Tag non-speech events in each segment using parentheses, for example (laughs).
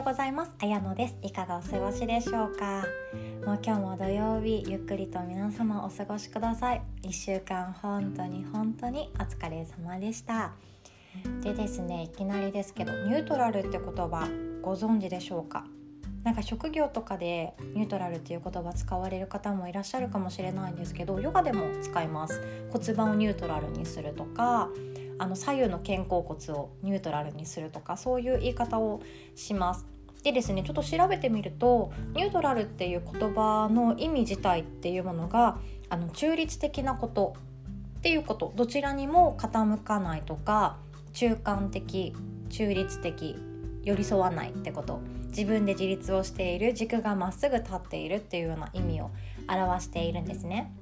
ようございます。あやのです。いかがお過ごしでしょうか？もう今日も土曜日ゆっくりと皆様お過ごしください。1週間本当に本当にお疲れ様でした。でですねいきなりですけどニュートラルって言葉ご存知でしょうか？なんか職業とかでニュートラルっていう言葉使われる方もいらっしゃるかもしれないんですけどヨガでも使います。骨盤をニュートラルにするとかあの左右の肩甲骨をニュートラルにするとかそういう言い方をします。でですねちょっと調べてみるとニュートラルっていう言葉の意味自体っていうものがあの中立的なことっていうことどちらにも傾かないとか中間的中立的寄り添わないってこと自分で自立をしている軸がまっすぐ立っているっていうような意味を表しているんですね。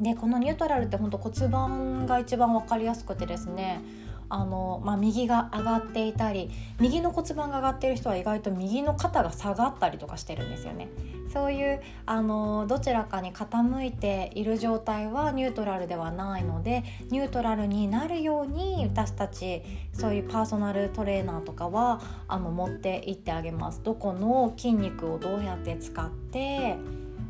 でこのニュートラルって本当骨盤が一番分かりやすくてですねあの、まあ、右が上がっていたり右の骨盤が上がっている人は意外と右の肩が下がったりとかしてるんですよね。そういうあのどちらかに傾いている状態はニュートラルではないのでニュートラルになるように私たちそういうパーソナルトレーナーとかはあの持っていってあげます。どこの筋肉をどうやって使って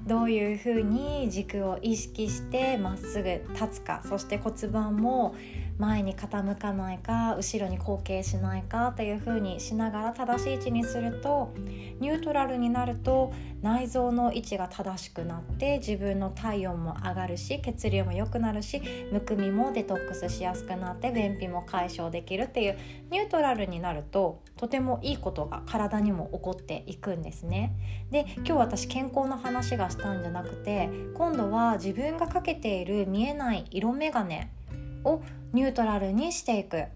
どういうふうに軸を意識してまっすぐ立つかそして骨盤も前に傾かないか後ろに後傾しないかというふうにしながら正しい位置にするとニュートラルになると内臓の位置が正しくなって自分の体温も上がるし血流も良くなるしむくみもデトックスしやすくなって便秘も解消できるっていうニュートラルになるととてもいいことが体にも起こっていくんですね。で今日私健康の話がしたんじゃなくて今度は自分がかけている見えない色眼鏡をニュートラルにしていく。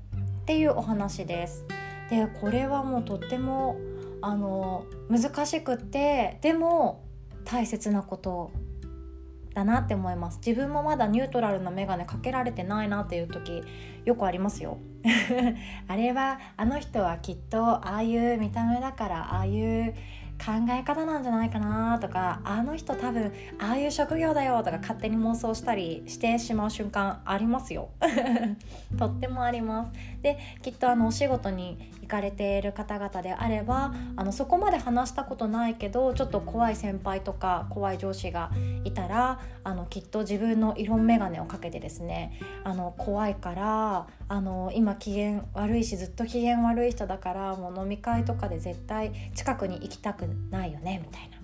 っていうお話です。でこれはもうとってもあの難しくってでも大切なことだなって思います。自分もまだニュートラルな眼鏡かけられてないなっていう時よくありますよ。(laughs) あれはあの人はきっとああいう見た目だからああいう考え方なんじゃないかなとかあの人多分ああいう職業だよとか勝手に妄想したりしてしまう瞬間ありますよ。(laughs) とってもあります。できっとあのお仕事に行かれている方々であればあのそこまで話したことないけどちょっと怖い先輩とか怖い上司がいたらあのきっと自分の色眼鏡をかけてですねあの怖いからあの今機嫌悪いしずっと機嫌悪い人だからもう飲み会とかで絶対近くに行きたくないよねみたいな。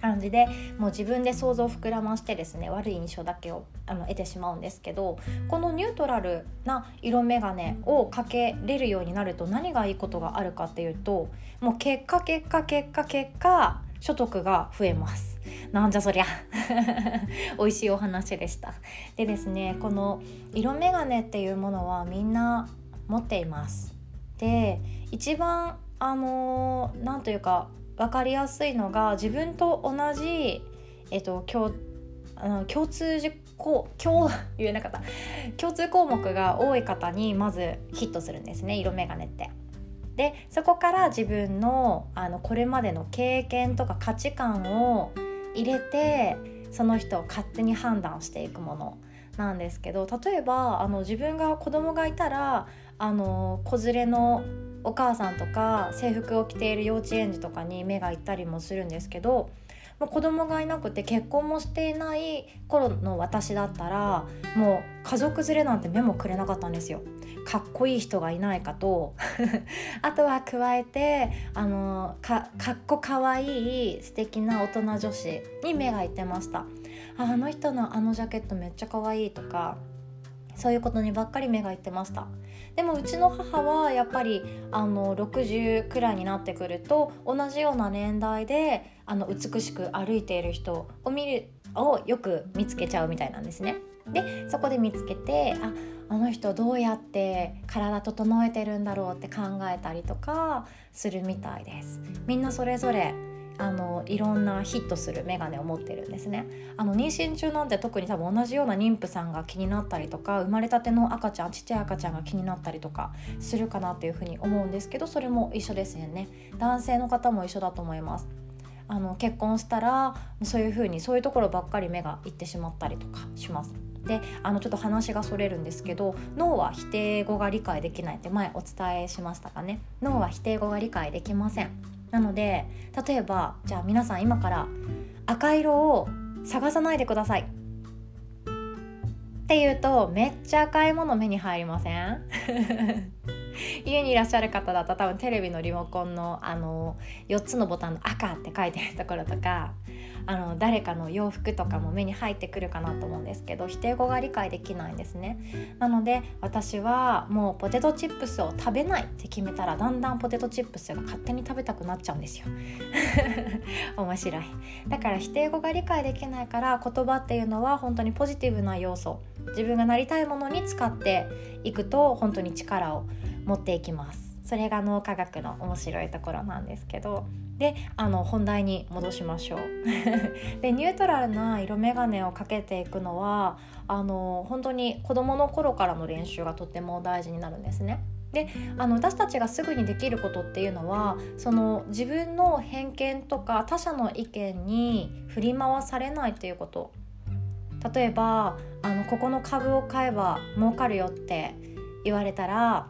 感じでもう自分で想像を膨らましてですね悪い印象だけをあの得てしまうんですけどこのニュートラルな色眼鏡をかけれるようになると何がいいことがあるかっていうともう結果結果結果結果所得が増えます。なんじゃそりゃ。(laughs) 美味しいお話でした。でですねこの色眼鏡っていうものはみんな持っています。で一番あの何、ー、というか分かりやすいのが自分と同じ、えっと、共あの共通事項共 (laughs) 言えなかった共通項目が多い方にまずヒットするんですね色眼鏡って。でそこから自分のあのこれまでの経験とか価値観を入れてその人を勝手に判断していくものなんですけど例えばあの自分が子供がいたらあの子連れのお母さんとか制服を着ている幼稚園児とかに目が行ったりもするんですけどもう子供がいなくて結婚もしていない頃の私だったらもう家族連れなんて目もくれなかったんですよ。かっこいい人がいないかと (laughs) あとは加えてあのかかっこかわいい素敵な大人女子に目がいってましたあの人のあのジャケットめっちゃかわいいとかそういうことにばっかり目がいってましたでもうちの母はやっぱりあの60くらいになってくると同じような年代であの美しく歩いている人を見るをよく見つけちゃうみたいなんですね。でそこで見つけてああの人どうやって体整えてるんだろうって考えたりとかするみたいです。みんなそれぞれあのいろんなヒットするメガネを持ってるんですね。あの妊娠中なんて特に多分同じような妊婦さんが気になったりとか生まれたての赤ちゃんちっちゃい赤ちゃんが気になったりとかするかなっていうふうに思うんですけどそれも一緒ですよね。男性の方も一緒だと思います。あの結婚したらそういうふうにそういうところばっかり目がいってしまったりとかします。であのちょっと話がそれるんですけど脳は否定語が理解できないって前お伝えしましたかね。脳は否定語が理解できません。なので例えばじゃあ皆さん今から赤色を探さないでください。っていうとめっちゃ赤いもの目に入りません？家にいらっしゃる方だと多分テレビのリモコンのあの4つのボタンの赤って書いてるところとかあの誰かの洋服とかも目に入ってくるかなと思うんですけど否定語が理解できないんですね。なので私はもうポテトチップスを食べないって決めたらだんだんポテトチップスが勝手に食べたくなっちゃうんですよ。(laughs) 面白い。だから否定語が理解できないから言葉っていうのは本当にポジティブな要素。自分がなりたいものに使っていくと本当に力を持っていきます。それが脳科学の面白いところなんですけど。であの本題に戻しましょう。(laughs) でニュートラルな色眼鏡をかけていくのはあの本当に子どもの頃からの練習がとっても大事になるんですね。であの私たちがすぐにできることっていうのはその自分の偏見とか他者の意見に振り回されないということ。例えばあのここの株を買えば儲かるよって言われたら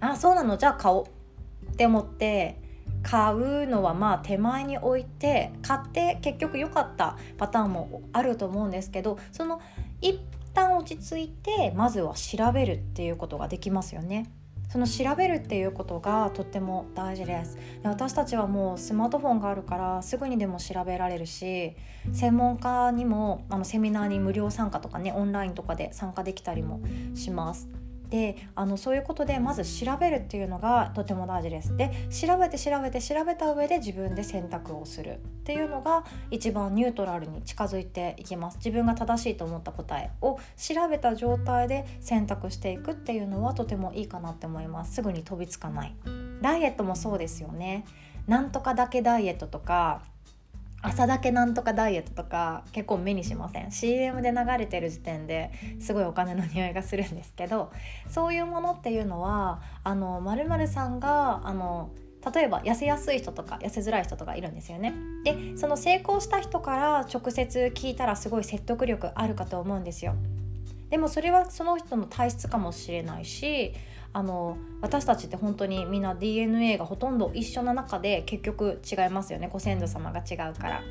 あそうなの？じゃあ買おうって思って買うのはまあ手前に置いて買って結局良かったパターンもあると思うんですけどその一旦落ち着いてまずは調べるっていうことができますよね。その調べるっていうことがとっても大事です。で私たちはもうスマートフォンがあるからすぐにでも調べられるし専門家にもあのセミナーに無料参加とかねオンラインとかで参加できたりもします。であのそういうことでまず調べるっていうのがとても大事です。で調べて調べて調べた上で自分で選択をするっていうのが一番ニュートラルに近づいていきます。自分が正しいと思った答えを調べた状態で選択していくっていうのはとてもいいかなって思います。すぐに飛びつかない。ダイエットもそうですよね。なんとかだけダイエットとか朝だけなんとかダイエットとか結構目にしません CM で流れてる時点ですごいお金の匂いがするんですけどそういうものっていうのはあの〇〇さんがあの例えば痩せやすい人とか痩せづらい人とかいるんですよね。でその成功した人から直接聞いたらすごい説得力あるかと思うんですよ。でもそれはその人の体質かもしれないしあの私たちって本当にみんな DNA がほとんど一緒な中で結局違いますよねご先祖様が違うから。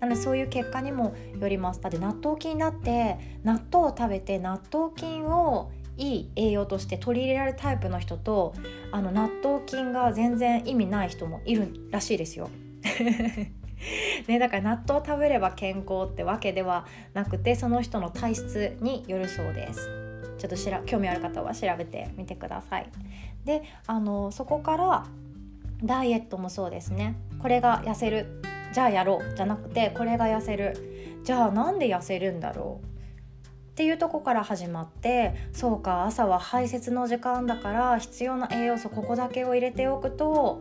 なのでそういう結果にもよります。だって納豆菌だって納豆を食べて納豆菌をいい栄養として取り入れられるタイプの人とあの納豆菌が全然意味ない人もいるらしいですよ。(laughs) ね、だから納豆を食べれば健康ってわけではなくてその人の体質によるそうです。ちょっとしら興味ある方は調べてみてください。であのそこからダイエットもそうですね。これが痩せる。じゃあやろう。じゃなくてこれが痩せる。じゃあなんで痩せるんだろう。っていうとこから始まってそうか朝は排泄の時間だから必要な栄養素ここだけを入れておくと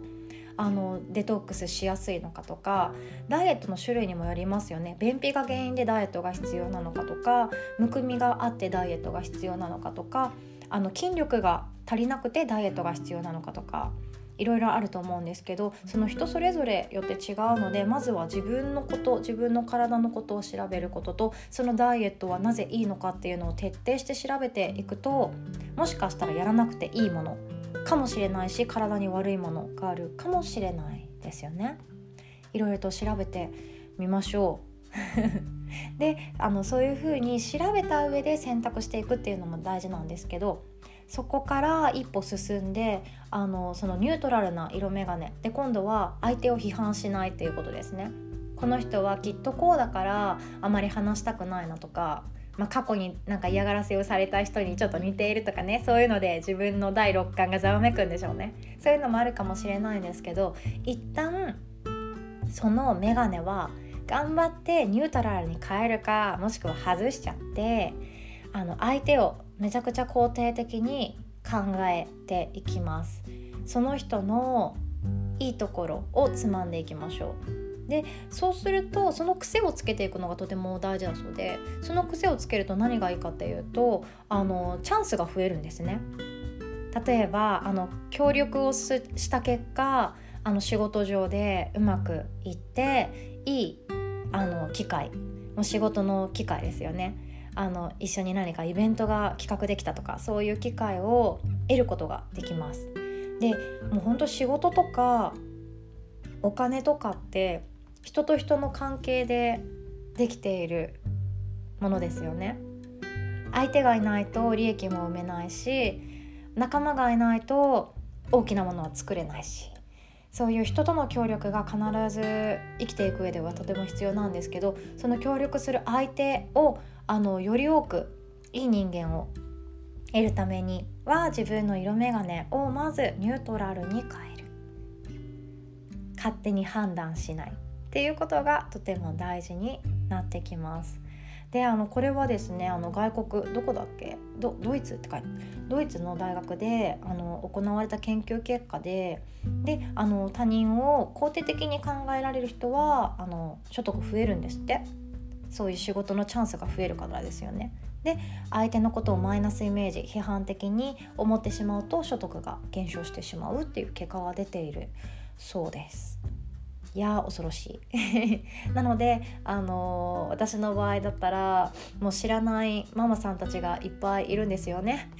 あのデトックスしやすいのかとかダイエットの種類にもよりますよね。便秘が原因でダイエットが必要なのかとかむくみがあってダイエットが必要なのかとかあの筋力が足りなくてダイエットが必要なのかとかいろいろあると思うんですけどその人それぞれよって違うのでまずは自分のこと自分の体のことを調べることとそのダイエットはなぜいいのかっていうのを徹底して調べていくともしかしたらやらなくていいものかもしれないし体に悪いものがあるかもしれないですよね。いろいろと調べてみましょう。(laughs) であのそういうふうに調べた上で選択していくっていうのも大事なんですけどそこから一歩進んであのそのニュートラルな色眼鏡で今度は相手を批判しないっていうことですね。この人はきっとこうだからあまり話したくないなとかまあ、過去になんか嫌がらせをされた人にちょっと似ているとかねそういうので自分の第六感がざわめくんでしょうね。そういうのもあるかもしれないんですけど一旦その眼鏡は頑張ってニュートラルに変えるかもしくは外しちゃってあの相手をめちゃくちゃ肯定的に考えていきます。その人のいいところをつまんでいきましょうでそうするとその癖をつけていくのがとても大事だそうでその癖をつけると何がいいかっていうとあのチャンスが増えるんですね。例えばあの協力をした結果あの仕事上でうまくいっていいあの機会も仕事の機会ですよねあの一緒に何かイベントが企画できたとかそういう機会を得ることができます。でもうほんと仕事とかお金とかって人と人の関係でできているものですよね。相手がいないと利益も生めないし仲間がいないと大きなものは作れないしそういう人との協力が必ず生きていく上ではとても必要なんですけどその協力する相手をあのより多くいい人間を得るためには自分の色眼鏡をまずニュートラルに変える勝手に判断しないっていうことがとても大事になってきます。であのこれはですねあの外国どこだっけ？ドイツって書いてドイツの大学であの行われた研究結果でであの他人を肯定的に考えられる人はあの所得増えるんですってそういう仕事のチャンスが増えるからですよね。で相手のことをマイナスイメージ批判的に思ってしまうと所得が減少してしまうっていう結果が出ているそうです。いや恐ろしい (laughs) なので、あのー、私の場合だったらもう知らないママさんたちがいっぱいいるんですよね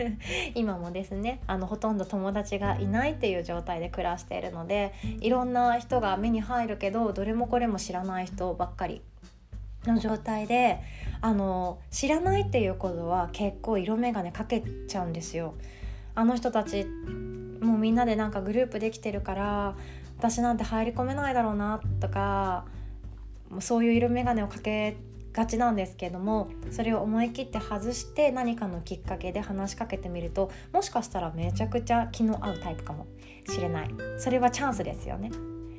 (laughs) 今もですねあのほとんど友達がいないっていう状態で暮らしているのでいろんな人が目に入るけどどれもこれも知らない人ばっかりの状態であの知らないっていうことは結構色眼鏡かけちゃうんですよ。あの人たちもうみんなでなんかグループできてるから私なんて入り込めないだろうなとかそういう色眼鏡をかけがちなんですけどもそれを思い切って外して何かのきっかけで話しかけてみるともしかしたらめちゃくちゃ気の合うタイプかもしれない。それはチャンスですよね。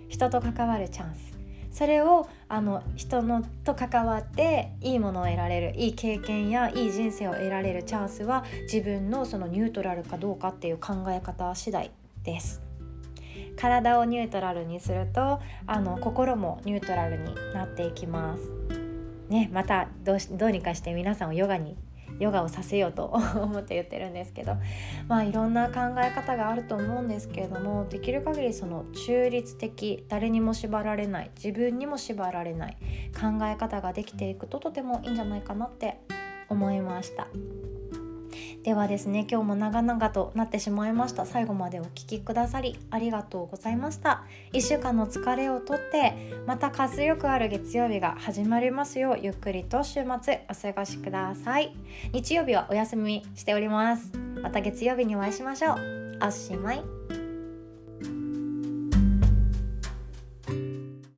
人と関わるチャンス。それをあの人のと関わっていいものを得られるいい経験やいい人生を得られるチャンスは自分のそのニュートラルかどうかっていう考え方次第です。体をニュートラルにするとあの心もニュートラルになっていきます。ね、またどうしどうにかして皆さんをヨガにヨガをさせようと (laughs) 思って言ってるんですけどまあいろんな考え方があると思うんですけれどもできる限りその中立的誰にも縛られない自分にも縛られない考え方ができていくととてもいいんじゃないかなって思いました。ではですね今日も長々となってしまいました。最後までお聴きくださりありがとうございました。1週間の疲れをとってまた活力ある月曜日が始まりますようゆっくりと週末お過ごしください。日曜日はお休みしております。また月曜日にお会いしましょう。おしまい。